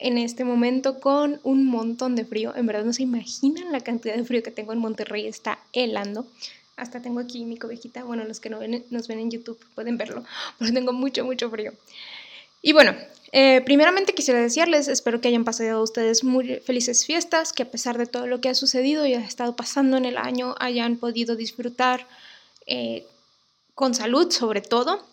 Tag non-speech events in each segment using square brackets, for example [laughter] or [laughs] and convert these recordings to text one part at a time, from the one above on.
en este momento con un montón de frío. En verdad no se imaginan la cantidad de frío que tengo en Monterrey, está helando. Hasta tengo aquí mi cobejita. Bueno, los que no ven, nos ven en YouTube pueden verlo, [laughs] pero tengo mucho, mucho frío. Y bueno, eh, primeramente quisiera decirles, espero que hayan pasado ustedes muy felices fiestas, que a pesar de todo lo que ha sucedido y ha estado pasando en el año, hayan podido disfrutar eh, con salud sobre todo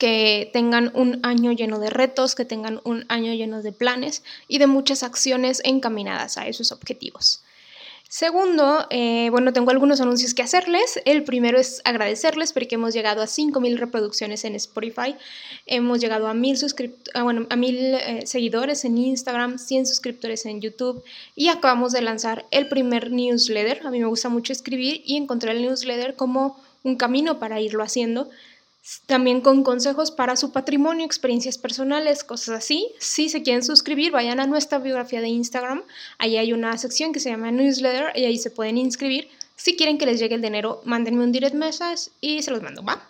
que tengan un año lleno de retos, que tengan un año lleno de planes y de muchas acciones encaminadas a esos objetivos. Segundo, eh, bueno, tengo algunos anuncios que hacerles. El primero es agradecerles porque hemos llegado a 5.000 reproducciones en Spotify, hemos llegado a 1.000 ah, bueno, mil, eh, seguidores en Instagram, 100 suscriptores en YouTube y acabamos de lanzar el primer newsletter. A mí me gusta mucho escribir y encontré el newsletter como un camino para irlo haciendo también con consejos para su patrimonio, experiencias personales, cosas así. Si se quieren suscribir, vayan a nuestra biografía de Instagram. Ahí hay una sección que se llama Newsletter y ahí se pueden inscribir. Si quieren que les llegue el dinero, mándenme un direct message y se los mando, ¿va?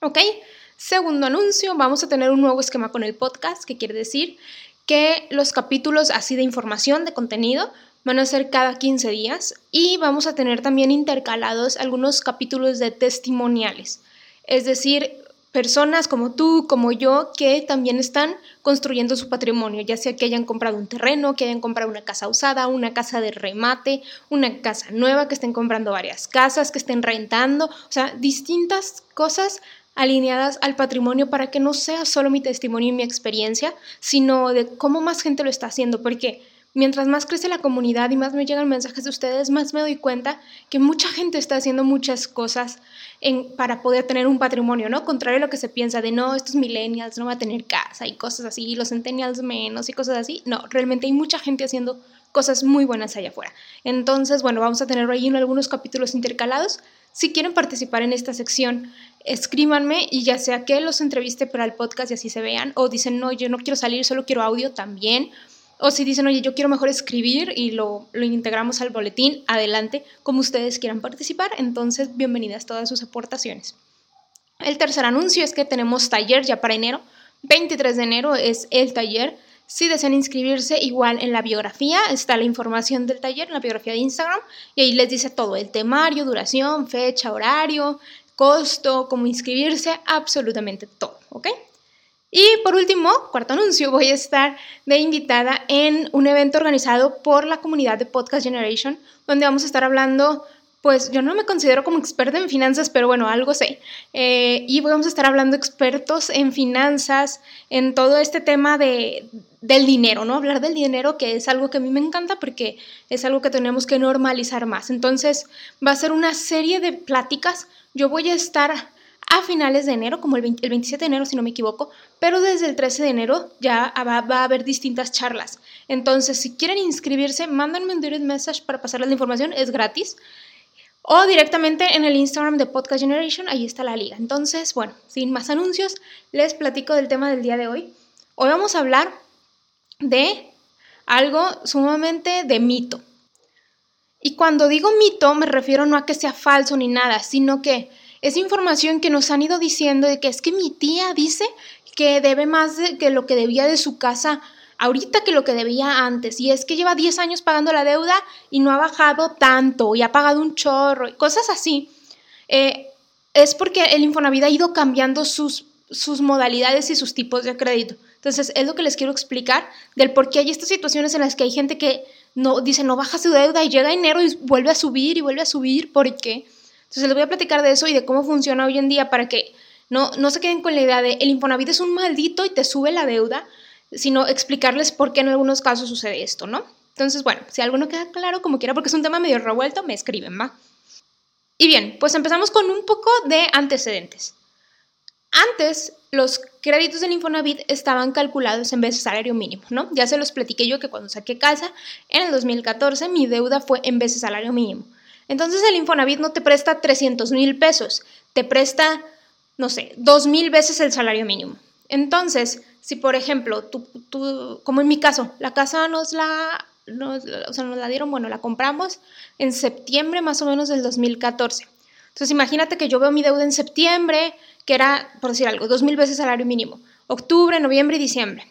¿Ok? Segundo anuncio, vamos a tener un nuevo esquema con el podcast, que quiere decir que los capítulos así de información, de contenido, van a ser cada 15 días y vamos a tener también intercalados algunos capítulos de testimoniales es decir, personas como tú, como yo, que también están construyendo su patrimonio, ya sea que hayan comprado un terreno, que hayan comprado una casa usada, una casa de remate, una casa nueva, que estén comprando varias casas, que estén rentando, o sea, distintas cosas alineadas al patrimonio para que no sea solo mi testimonio y mi experiencia, sino de cómo más gente lo está haciendo, porque mientras más crece la comunidad y más me llegan mensajes de ustedes, más me doy cuenta que mucha gente está haciendo muchas cosas para poder tener un patrimonio, ¿no? Contrario a lo que se piensa de, no, estos millennials no van a tener casa y cosas así, y los centennials menos y cosas así. No, realmente hay mucha gente haciendo cosas muy buenas allá afuera. Entonces, bueno, vamos a tener ahí algunos capítulos intercalados. Si quieren participar en esta sección, escríbanme y ya sea que los entreviste para el podcast y así se vean, o dicen, no, yo no quiero salir, solo quiero audio también o si dicen, oye, yo quiero mejor escribir y lo, lo, integramos al boletín, adelante, como ustedes quieran participar. Entonces, bienvenidas todas sus aportaciones. El tercer anuncio es que tenemos taller ya para enero. 23 de enero es el taller. Si desean inscribirse, igual en la biografía está la información del taller, en la biografía de Instagram, y ahí les dice todo, el temario, duración, fecha, horario, costo, cómo inscribirse, absolutamente todo, ¿ok? Y por último, cuarto anuncio, voy a estar de invitada en un evento organizado por la comunidad de Podcast Generation, donde vamos a estar hablando, pues yo no me considero como experta en finanzas, pero bueno, algo sé. Eh, y vamos a estar hablando expertos en finanzas, en todo este tema de, del dinero, ¿no? Hablar del dinero, que es algo que a mí me encanta porque es algo que tenemos que normalizar más. Entonces, va a ser una serie de pláticas. Yo voy a estar a finales de enero, como el, 27 de enero si no me equivoco, pero desde el 13 de enero ya va, a haber distintas charlas. Entonces, si quieren inscribirse, mándenme un direct message para pasarles la información, es gratis. O directamente en el Instagram de Podcast Generation, ahí está la liga. Entonces, bueno, sin más anuncios, les platico del tema del día de hoy. Hoy vamos a hablar de algo sumamente de mito. Y cuando digo mito, me refiero no a que sea falso ni nada, sino que es información que nos han ido diciendo de que es que mi tía dice que debe más de que lo que debía de su casa ahorita que lo que debía antes. Y es que lleva 10 años pagando la deuda y no ha bajado tanto y ha pagado un chorro y cosas así. Eh, es porque el Infonavit ha ido cambiando sus, sus modalidades y sus tipos de crédito. Entonces, es lo que les quiero explicar del por qué hay estas situaciones en las que hay gente que no dice no baja su deuda y llega enero y vuelve a subir y vuelve a subir. ¿Por qué? Entonces les voy a platicar de eso y de cómo funciona hoy en día para que no, no se queden con la idea de el Infonavit es un maldito y te sube la deuda, sino explicarles por qué en algunos casos sucede esto, ¿no? Entonces, bueno, si algo no queda claro, como quiera, porque es un tema medio revuelto, me escriben, ¿va? Y bien, pues empezamos con un poco de antecedentes. Antes, los créditos del Infonavit estaban calculados en vez de salario mínimo, ¿no? Ya se los platiqué yo que cuando saqué casa en el 2014 mi deuda fue en vez de salario mínimo. Entonces el Infonavit no te presta 300 mil pesos, te presta, no sé, 2 mil veces el salario mínimo. Entonces, si por ejemplo, tú, tú, como en mi caso, la casa nos la, nos, o sea, nos la dieron, bueno, la compramos en septiembre más o menos del 2014. Entonces imagínate que yo veo mi deuda en septiembre, que era, por decir algo, dos mil veces salario mínimo, octubre, noviembre y diciembre.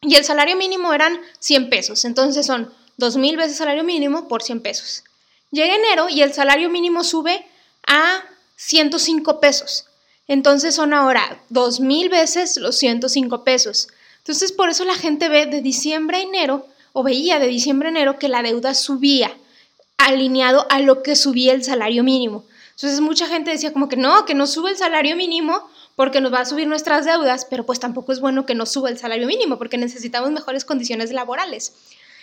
Y el salario mínimo eran 100 pesos, entonces son dos mil veces salario mínimo por 100 pesos. Llega enero y el salario mínimo sube a 105 pesos. Entonces son ahora dos mil veces los 105 pesos. Entonces por eso la gente ve de diciembre a enero, o veía de diciembre a enero que la deuda subía, alineado a lo que subía el salario mínimo. Entonces mucha gente decía como que no, que no sube el salario mínimo porque nos va a subir nuestras deudas, pero pues tampoco es bueno que no suba el salario mínimo porque necesitamos mejores condiciones laborales.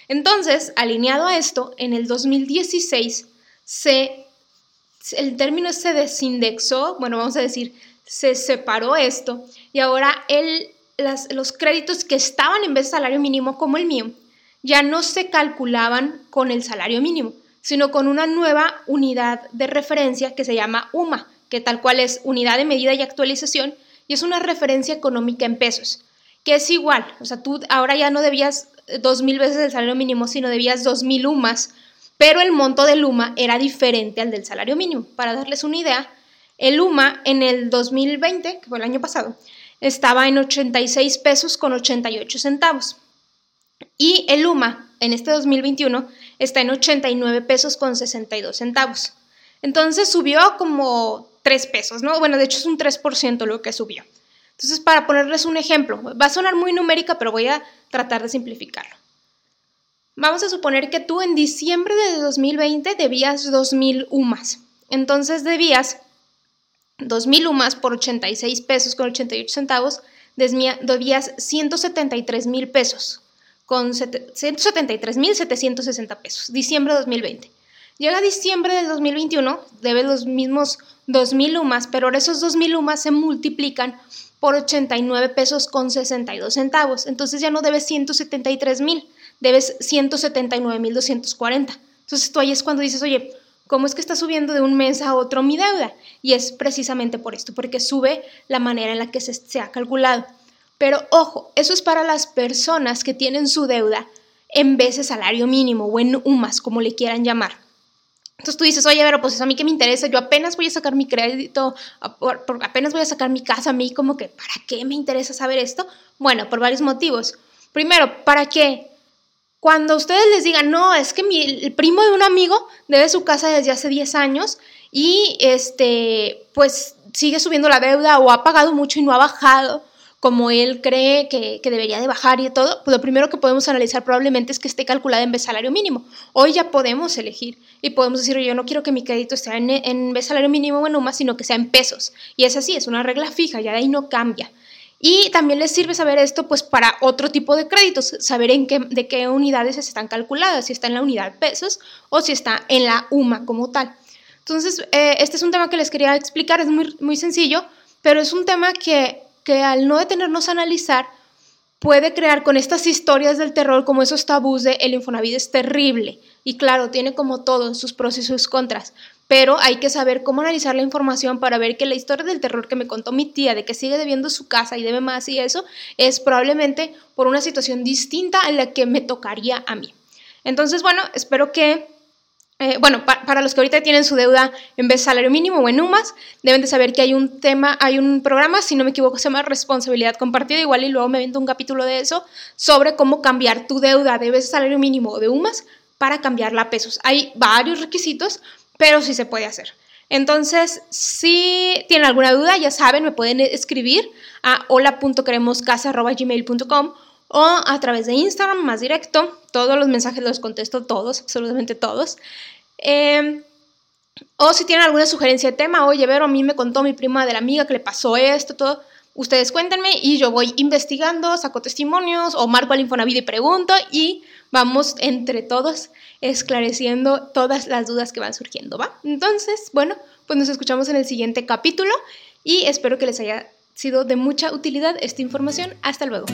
Entonces, alineado a esto, en el 2016 se, el término se desindexó, bueno, vamos a decir, se separó esto y ahora el, los créditos que estaban en vez de salario mínimo, como el mío, ya no se calculaban con el salario mínimo, sino con una nueva unidad de referencia que se llama UMA, que tal cual es unidad de medida y actualización, y es una referencia económica en pesos, que es igual, o sea, tú ahora ya no debías dos mil veces el salario mínimo, sino debías dos mil UMAS, pero el monto del UMA era diferente al del salario mínimo. Para darles una idea, el UMA en el 2020, que fue el año pasado, estaba en 86 pesos con 88 centavos. Y el UMA en este 2021 está en 89 pesos con 62 centavos. Entonces subió como 3 pesos, ¿no? Bueno, de hecho es un 3% lo que subió. Entonces, para ponerles un ejemplo, va a sonar muy numérica, pero voy a tratar de simplificarlo. Vamos a suponer que tú en diciembre de 2020 debías 2.000 UMAS. Entonces debías 2.000 UMAS por 86 pesos con 88 centavos, debías 173 mil pesos con 173.760 pesos, diciembre de 2020. Llega diciembre del 2021, debe los mismos 2.000 lumas, pero esos 2.000 lumas se multiplican por 89 pesos con 62 centavos. Entonces ya no debes 173.000, debes 179.240. Entonces tú ahí es cuando dices, oye, ¿cómo es que está subiendo de un mes a otro mi deuda? Y es precisamente por esto, porque sube la manera en la que se, ha calculado. Pero ojo, eso es para las personas que tienen su deuda en vez salario mínimo o en UMAS, como le quieran llamar. Entonces tú dices, oye, pero pues a mí que me interesa, yo apenas voy a sacar mi crédito, apenas voy a sacar mi casa, a mí como que, ¿para qué me interesa saber esto? Bueno, por varios motivos. Primero, para que cuando ustedes les digan, no, es que el primo de un amigo debe su casa desde hace 10 años y este, pues sigue subiendo la deuda o ha pagado mucho y no ha bajado como él cree que, debería de bajar y todo, pues lo primero que podemos analizar probablemente es que esté calculada en vez salario mínimo. Hoy ya podemos elegir y podemos decir, yo no quiero que mi crédito esté en, en vez salario mínimo o en UMA, sino que sea en pesos. Y es así, es una regla fija, ya de ahí no cambia. Y también les sirve saber esto pues para otro tipo de créditos, saber en qué, de qué unidades están calculadas, si está en la unidad pesos o si está en la UMA como tal. Entonces, eh, este es un tema que les quería explicar, es muy, muy sencillo, pero es un tema que que al no detenernos a analizar, puede crear con estas historias del terror como esos tabús de el Infonavit es terrible. Y claro, tiene como todo sus pros y sus contras, pero hay que saber cómo analizar la información para ver que la historia del terror que me contó mi tía de que sigue debiendo su casa y debe más y eso es probablemente por una situación distinta a la que me tocaría a mí. Entonces, bueno, espero que eh, bueno, para los que ahorita tienen su deuda en vez de salario mínimo o en UMAS, deben de saber que hay un tema, hay un programa, si no me equivoco, se llama responsabilidad compartida, igual y luego me vendo un capítulo de eso, sobre cómo cambiar tu deuda de vez de salario mínimo o de UMAS para cambiarla a pesos. Hay varios requisitos, pero sí se puede hacer. Entonces, si tienen alguna duda, ya saben, me pueden escribir a hola.queremoscasa.gmail.com o a través de Instagram más directo. Todos los mensajes los contesto todos, absolutamente todos. Em, o si tienen alguna sugerencia de tema, oye, Vero, a mí me contó mi prima de la amiga que le pasó esto, todo. Ustedes cuéntenme y yo voy investigando, saco testimonios o marco al Infonavit y pregunto y vamos entre todos esclareciendo todas las dudas que van surgiendo, ¿va? Entonces, bueno, pues nos escuchamos en el siguiente capítulo y espero que les haya sido de mucha utilidad esta información. Hasta luego.